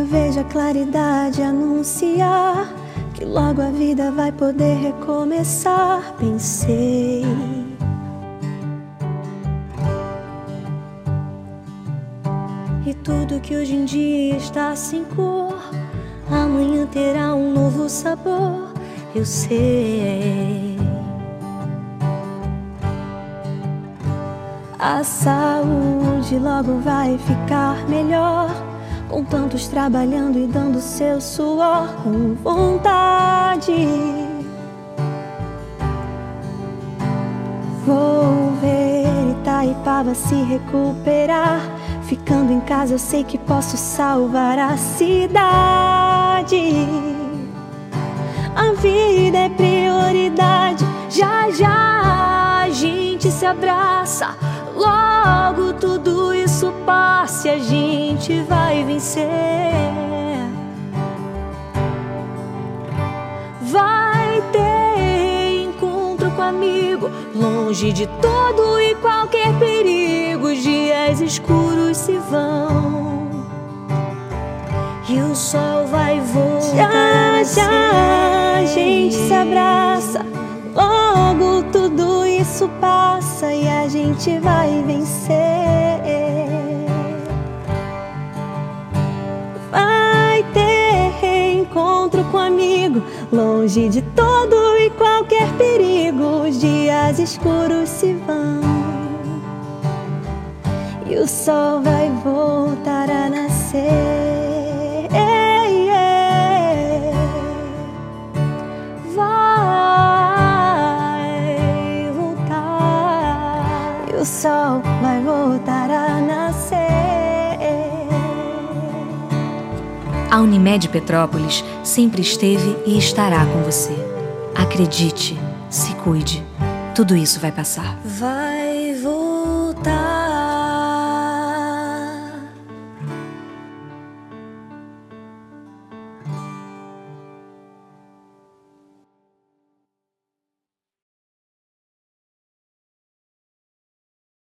haja claridade anunciar que logo a vida vai poder recomeçar. Pensei. E tudo que hoje em dia está sem cor, amanhã terá um novo sabor. Eu sei. A saúde logo vai ficar melhor. Com tantos trabalhando e dando seu suor com vontade. Vou ver Itaipava se recuperar. Ficando em casa, eu sei que posso salvar a cidade. A vida é prioridade. Já já a gente se abraça. Logo tudo isso passa e a gente vai vencer. Vai ter encontro com amigo, longe de todo e qualquer perigo. Os dias escuros se vão e o sol vai voltar. Já, já a gente se abraça. Logo tudo isso passa e a gente vai vencer. Vai ter reencontro com amigo, longe de todo e qualquer perigo. Os dias escuros se vão e o sol vai voltar a nascer. Sol vai voltar a nascer. A Unimed Petrópolis sempre esteve e estará com você. Acredite, se cuide. Tudo isso vai passar. Vai